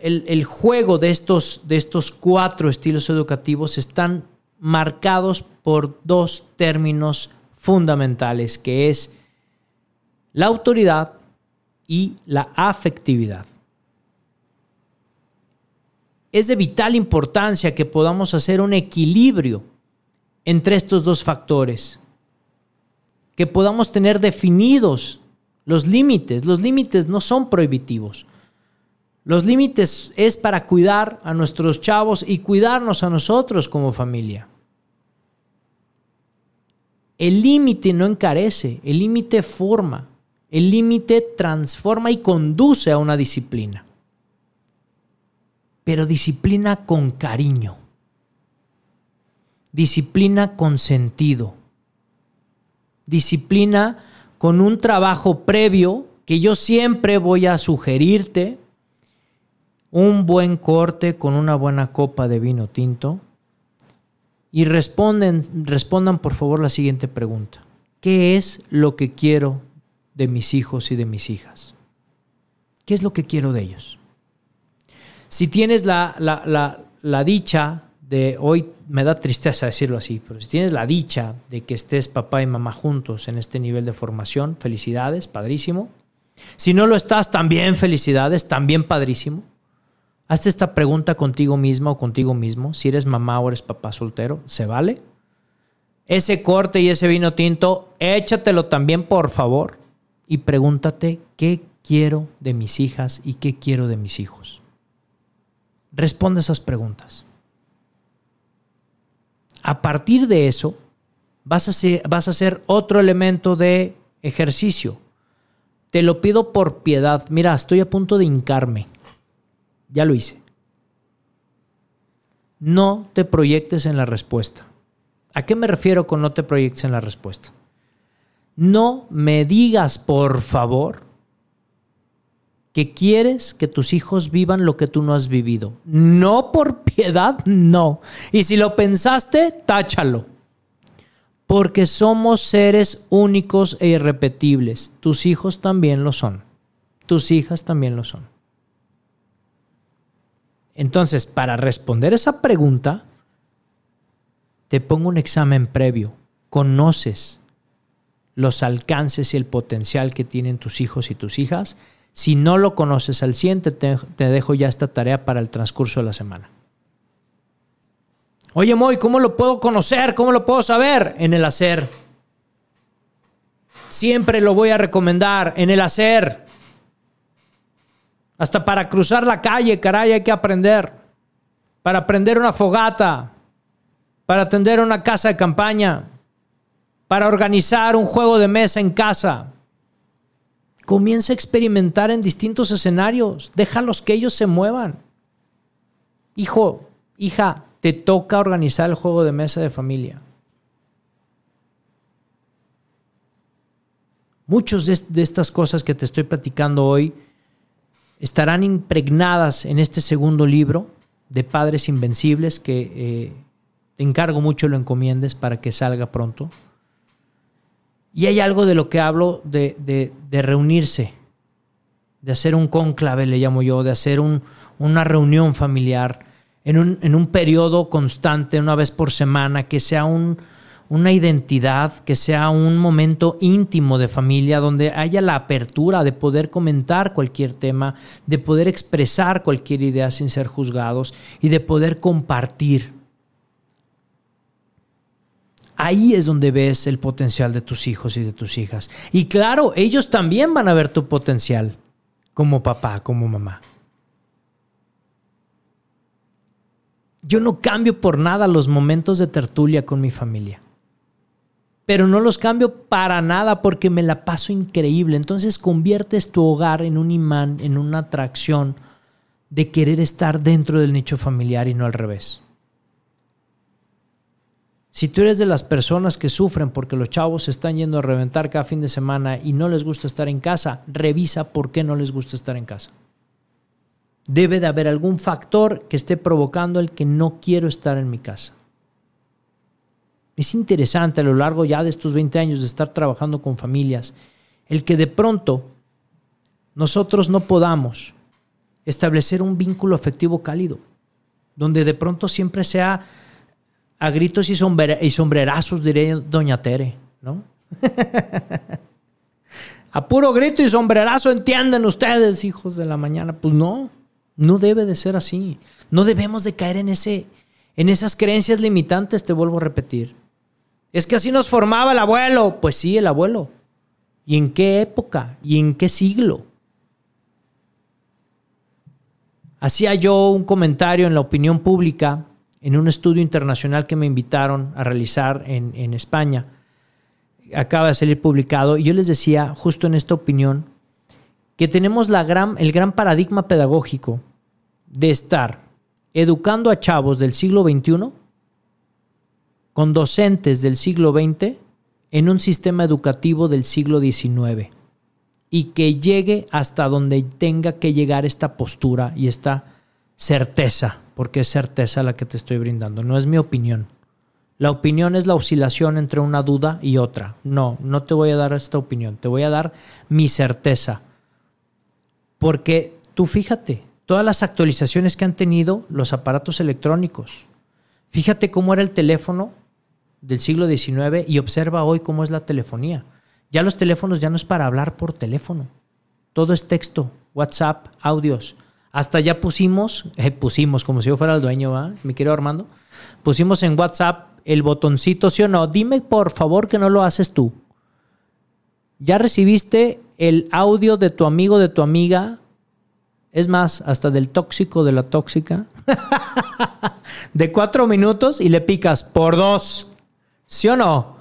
el, el juego de estos, de estos cuatro estilos educativos están marcados por dos términos fundamentales, que es la autoridad y la afectividad. Es de vital importancia que podamos hacer un equilibrio entre estos dos factores, que podamos tener definidos los límites. Los límites no son prohibitivos. Los límites es para cuidar a nuestros chavos y cuidarnos a nosotros como familia. El límite no encarece, el límite forma, el límite transforma y conduce a una disciplina. Pero disciplina con cariño, disciplina con sentido, disciplina con un trabajo previo que yo siempre voy a sugerirte, un buen corte con una buena copa de vino tinto y responden, respondan por favor la siguiente pregunta. ¿Qué es lo que quiero de mis hijos y de mis hijas? ¿Qué es lo que quiero de ellos? Si tienes la, la, la, la dicha de, hoy me da tristeza decirlo así, pero si tienes la dicha de que estés papá y mamá juntos en este nivel de formación, felicidades, padrísimo. Si no lo estás, también felicidades, también padrísimo. Hazte esta pregunta contigo misma o contigo mismo. Si eres mamá o eres papá soltero, ¿se vale? Ese corte y ese vino tinto, échatelo también, por favor. Y pregúntate qué quiero de mis hijas y qué quiero de mis hijos. Responde esas preguntas. A partir de eso, vas a, vas a hacer otro elemento de ejercicio. Te lo pido por piedad. Mira, estoy a punto de hincarme. Ya lo hice. No te proyectes en la respuesta. ¿A qué me refiero con no te proyectes en la respuesta? No me digas, por favor, que quieres que tus hijos vivan lo que tú no has vivido. No por piedad, no. Y si lo pensaste, táchalo. Porque somos seres únicos e irrepetibles. Tus hijos también lo son. Tus hijas también lo son. Entonces, para responder esa pregunta, te pongo un examen previo. Conoces los alcances y el potencial que tienen tus hijos y tus hijas. Si no lo conoces al 100, te, te dejo ya esta tarea para el transcurso de la semana. Oye, Moy, ¿cómo lo puedo conocer? ¿Cómo lo puedo saber? En el hacer. Siempre lo voy a recomendar, en el hacer. Hasta para cruzar la calle, caray, hay que aprender. Para prender una fogata. Para atender una casa de campaña. Para organizar un juego de mesa en casa. Comienza a experimentar en distintos escenarios. Déjalos que ellos se muevan. Hijo, hija, te toca organizar el juego de mesa de familia. Muchos de, estas cosas que te estoy platicando hoy estarán impregnadas en este segundo libro de Padres Invencibles que eh, te encargo mucho lo encomiendes para que salga pronto. Y hay algo de lo que hablo de, de, reunirse, de hacer un cónclave, le llamo yo, de hacer un, una reunión familiar en un, en un periodo constante, una vez por semana, que sea un, una identidad, que sea un momento íntimo de familia donde haya la apertura de poder comentar cualquier tema, de poder expresar cualquier idea sin ser juzgados y de poder compartir. Ahí es donde ves el potencial de tus hijos y de tus hijas. Y claro, ellos también van a ver tu potencial como papá, como mamá. Yo no cambio por nada los momentos de tertulia con mi familia. Pero no los cambio para nada porque me la paso increíble. Entonces conviertes tu hogar en un imán, en una atracción de querer estar dentro del nicho familiar y no al revés. Si tú eres de las personas que sufren porque los chavos se están yendo a reventar cada fin de semana y no les gusta estar en casa, revisa por qué no les gusta estar en casa. Debe de haber algún factor que esté provocando el que no quiero estar en mi casa. Es interesante a lo largo ya de estos 20 años de estar trabajando con familias, el que de pronto nosotros no podamos establecer un vínculo afectivo cálido, donde de pronto siempre sea a gritos y, y sombrerazos, diré doña Tere, ¿no? a puro grito y sombrerazo, entienden ustedes, hijos de la mañana. Pues no, no debe de ser así. No debemos de caer en, ese, en esas creencias limitantes, te vuelvo a repetir. Es que así nos formaba el abuelo. Pues sí, el abuelo. ¿Y en qué época? ¿Y en qué siglo? Hacía yo un comentario en la opinión pública en un estudio internacional que me invitaron a realizar en, España. Acaba de salir publicado y yo les decía, justo en esta opinión, que tenemos el gran paradigma pedagógico de estar educando a chavos del siglo XXI con docentes del siglo XX en un sistema educativo del siglo XIX y que llegue hasta donde tenga que llegar esta postura y esta certeza, porque es certeza la que te estoy brindando, no es mi opinión. La opinión es la oscilación entre una duda y otra. No, no te voy a dar esta opinión, te voy a dar mi certeza. Porque tú fíjate, todas las actualizaciones que han tenido los aparatos electrónicos. Fíjate cómo era el teléfono del siglo XIX y observa hoy cómo es la telefonía. Ya los teléfonos ya no es para hablar por teléfono. Todo es texto, WhatsApp, audios. Hasta ya pusimos, eh, pusimos como si yo fuera el dueño, ¿va? mi querido Armando, pusimos en WhatsApp el botoncito, sí o no. Dime por favor que no lo haces tú. ¿Ya recibiste el audio de tu amigo, de tu amiga? Es más, hasta del tóxico, de la tóxica. de cuatro minutos y le picas por dos. ¿Sí o no?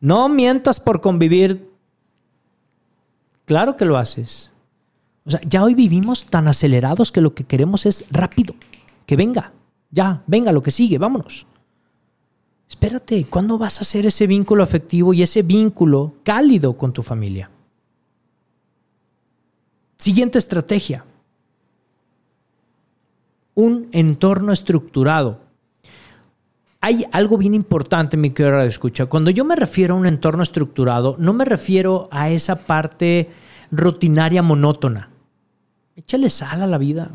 No mientas por convivir. Claro que lo haces. O sea, ya hoy vivimos tan acelerados que lo que queremos es rápido. Que venga. Ya, venga, lo que sigue, vámonos. Espérate, ¿cuándo vas a hacer ese vínculo afectivo y ese vínculo cálido con tu familia? Siguiente estrategia. Un entorno estructurado hay algo bien importante, mi querida escucha. Cuando yo me refiero a un entorno estructurado, no me refiero a esa parte rutinaria monótona. Échale sal a la vida.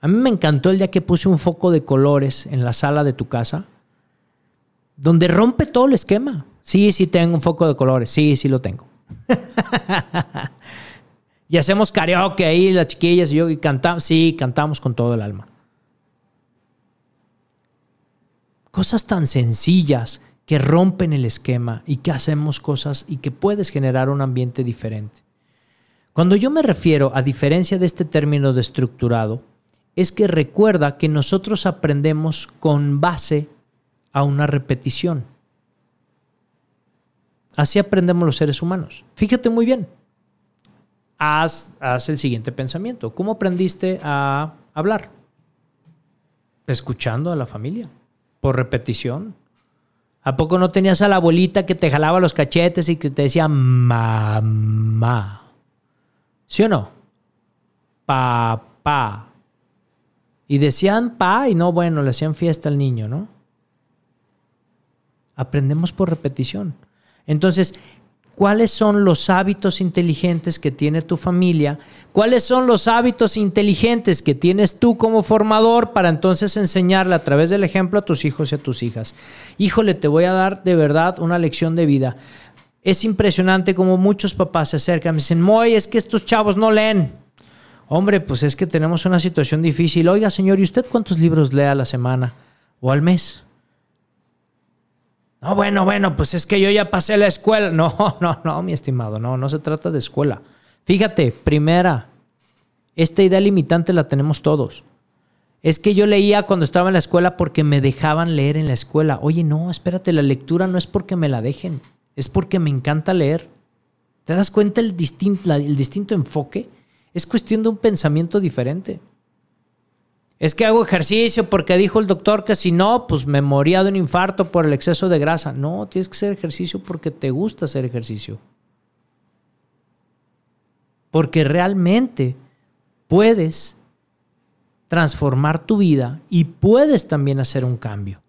A mí me encantó el día que puse un foco de colores en la sala de tu casa, donde rompe todo el esquema. Sí, sí tengo un foco de colores. Sí, sí lo tengo. y hacemos karaoke ahí, las chiquillas y yo, y cantamos. Sí, cantamos con todo el alma. Cosas tan sencillas que rompen el esquema y que hacemos cosas y que puedes generar un ambiente diferente. Cuando yo me refiero a diferencia de este término de estructurado, es que recuerda que nosotros aprendemos con base a una repetición. Así aprendemos los seres humanos. Fíjate muy bien. Haz, el siguiente pensamiento. ¿Cómo aprendiste a hablar? Escuchando a la familia por repetición. ¿A poco no tenías a la abuelita que te jalaba los cachetes y que te decía mamá? ¿Sí o no? Papá. Y decían pa y no, bueno, le hacían fiesta al niño, ¿no? Aprendemos por repetición. Entonces, cuáles son los hábitos inteligentes que tiene tu familia, cuáles son los hábitos inteligentes que tienes tú como formador para entonces enseñarle a través del ejemplo a tus hijos y a tus hijas. Híjole, te voy a dar de verdad una lección de vida. Es impresionante como muchos papás se acercan y dicen, Moy, es que estos chavos no leen. Hombre, pues es que tenemos una situación difícil. Oiga, señor, ¿y usted cuántos libros lee a la semana o al mes? No, bueno, bueno, pues es que yo ya pasé la escuela. No, no, no, mi estimado, no, no se trata de escuela. Fíjate, primera, esta idea limitante la tenemos todos. Es que yo leía cuando estaba en la escuela porque me dejaban leer en la escuela. Oye, no, espérate, la lectura no es porque me la dejen, es porque me encanta leer. ¿Te das cuenta el distinto, enfoque? Es cuestión de un pensamiento diferente. Es que hago ejercicio porque dijo el doctor que si no, pues me moría de un infarto por el exceso de grasa. No, tienes que hacer ejercicio porque te gusta hacer ejercicio. Porque realmente puedes transformar tu vida y puedes también hacer un cambio.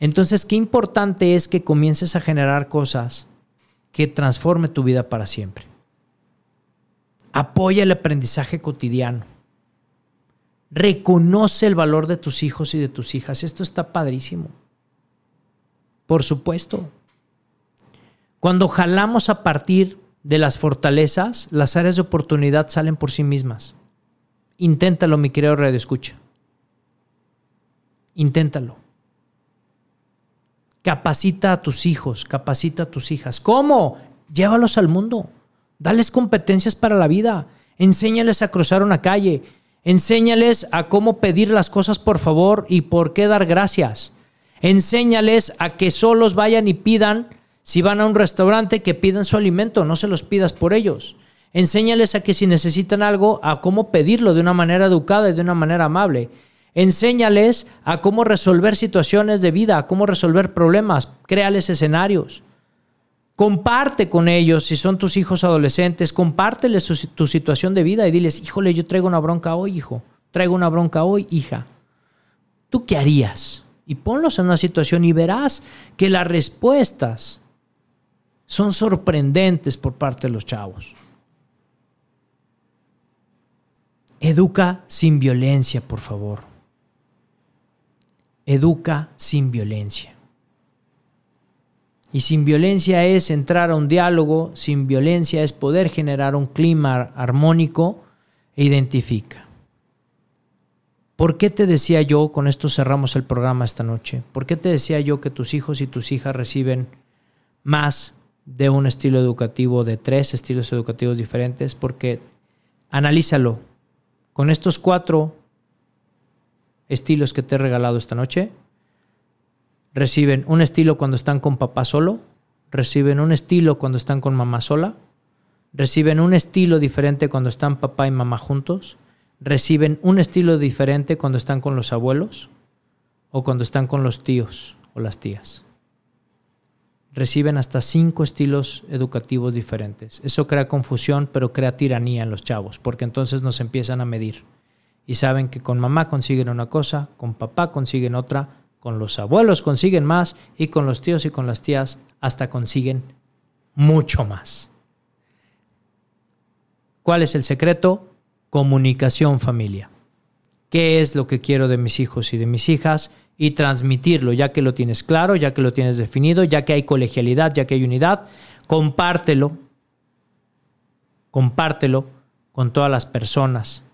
Entonces, qué importante es que comiences a generar cosas que transforme tu vida para siempre. Apoya el aprendizaje cotidiano. Reconoce el valor de tus hijos y de tus hijas. Esto está padrísimo. Por supuesto. Cuando jalamos a partir de las fortalezas, las áreas de oportunidad salen por sí mismas. Inténtalo, mi querido Radio Escucha. Inténtalo. Capacita a tus hijos, capacita a tus hijas. ¿Cómo? Llévalos al mundo. Dales competencias para la vida. Enséñales a cruzar una calle. Enséñales a cómo pedir las cosas por favor y por qué dar gracias. Enséñales a que solos vayan y pidan, si van a un restaurante, que pidan su alimento, no se los pidas por ellos. Enséñales a que si necesitan algo, a cómo pedirlo de una manera educada y de una manera amable. Enséñales a cómo resolver situaciones de vida, a cómo resolver problemas. Créales escenarios. Comparte con ellos, si son tus hijos adolescentes, compárteles tu situación de vida y diles, híjole, yo traigo una bronca hoy, hijo. Traigo una bronca hoy, hija. ¿Tú qué harías? Y ponlos en una situación y verás que las respuestas son sorprendentes por parte de los chavos. Educa sin violencia, por favor. Educa sin violencia. Y sin violencia es entrar a un diálogo, sin violencia es poder generar un clima armónico e identifica. ¿Por qué te decía yo, con esto cerramos el programa esta noche, por qué te decía yo que tus hijos y tus hijas reciben más de un estilo educativo, de tres estilos educativos diferentes? Porque analízalo. Con estos cuatro estilos que te he regalado esta noche, reciben un estilo cuando están con papá solo, reciben un estilo cuando están con mamá sola, reciben un estilo diferente cuando están papá y mamá juntos, reciben un estilo diferente cuando están con los abuelos o cuando están con los tíos o las tías. Reciben hasta cinco estilos educativos diferentes. Eso crea confusión, pero crea tiranía en los chavos, porque entonces nos empiezan a medir. Y saben que con mamá consiguen una cosa, con papá consiguen otra, con los abuelos consiguen más y con los tíos y con las tías hasta consiguen mucho más. ¿Cuál es el secreto? Comunicación familia. ¿Qué es lo que quiero de mis hijos y de mis hijas? Y transmitirlo, ya que lo tienes claro, ya que lo tienes definido, ya que hay colegialidad, ya que hay unidad, compártelo, compártelo con todas las personas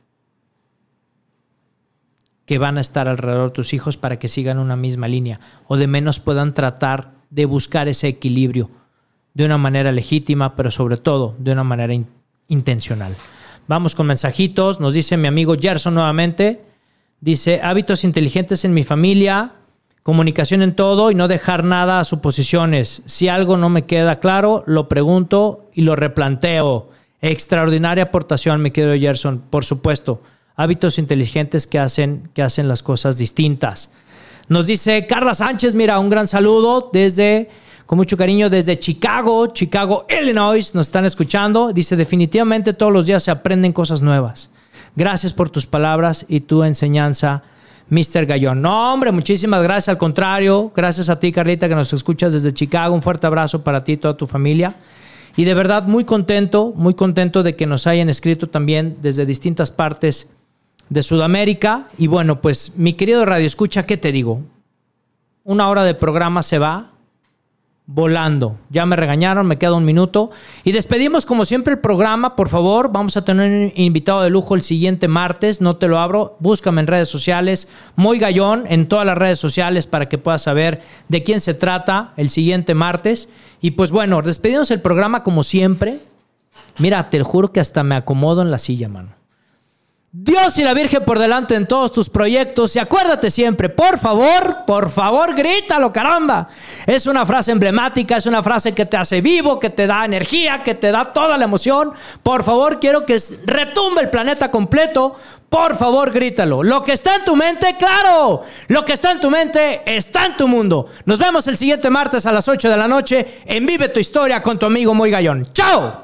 que van a estar alrededor de tus hijos para que sigan una misma línea o de menos puedan tratar de buscar ese equilibrio de una manera legítima, pero sobre todo de una manera in- intencional. Vamos con mensajitos. Nos dice mi amigo Gerson nuevamente. Dice, hábitos inteligentes en mi familia, comunicación en todo y no dejar nada a suposiciones. Si algo no me queda claro, lo pregunto y lo replanteo. Extraordinaria aportación, mi querido Gerson, por supuesto. Hábitos inteligentes que hacen, que hacen las cosas distintas. Nos dice Carla Sánchez, mira, un gran saludo desde, con mucho cariño, desde Chicago, Chicago, Illinois, nos están escuchando. Dice, definitivamente todos los días se aprenden cosas nuevas. Gracias por tus palabras y tu enseñanza, Mr. Gallón. No, hombre, muchísimas gracias. Al contrario, gracias a ti, Carlita, que nos escuchas desde Chicago. Un fuerte abrazo para ti y toda tu familia. Y de verdad, muy contento, muy contento de que nos hayan escrito también desde distintas partes de Sudamérica. Y bueno, pues mi querido Radio Escucha, ¿qué te digo? Una hora de programa se va volando. Ya me regañaron, me queda un minuto. Y despedimos como siempre el programa, por favor. Vamos a tener un invitado de lujo el siguiente martes, no te lo abro. Búscame en redes sociales, Muy Gallón, en todas las redes sociales para que puedas saber de quién se trata el siguiente martes. Y pues bueno, despedimos el programa como siempre. Mira, te juro que hasta me acomodo en la silla, mano. Dios y la Virgen por delante en todos tus proyectos y acuérdate siempre, por favor, por favor, grítalo, caramba. Es una frase emblemática, es una frase que te hace vivo, que te da energía, que te da toda la emoción. Por favor, quiero que retumbe el planeta completo. Por favor, grítalo. Lo que está en tu mente, claro. Lo que está en tu mente está en tu mundo. Nos vemos el siguiente martes a las 8 de la noche en Vive tu historia con tu amigo Muy Gallón. ¡Chao!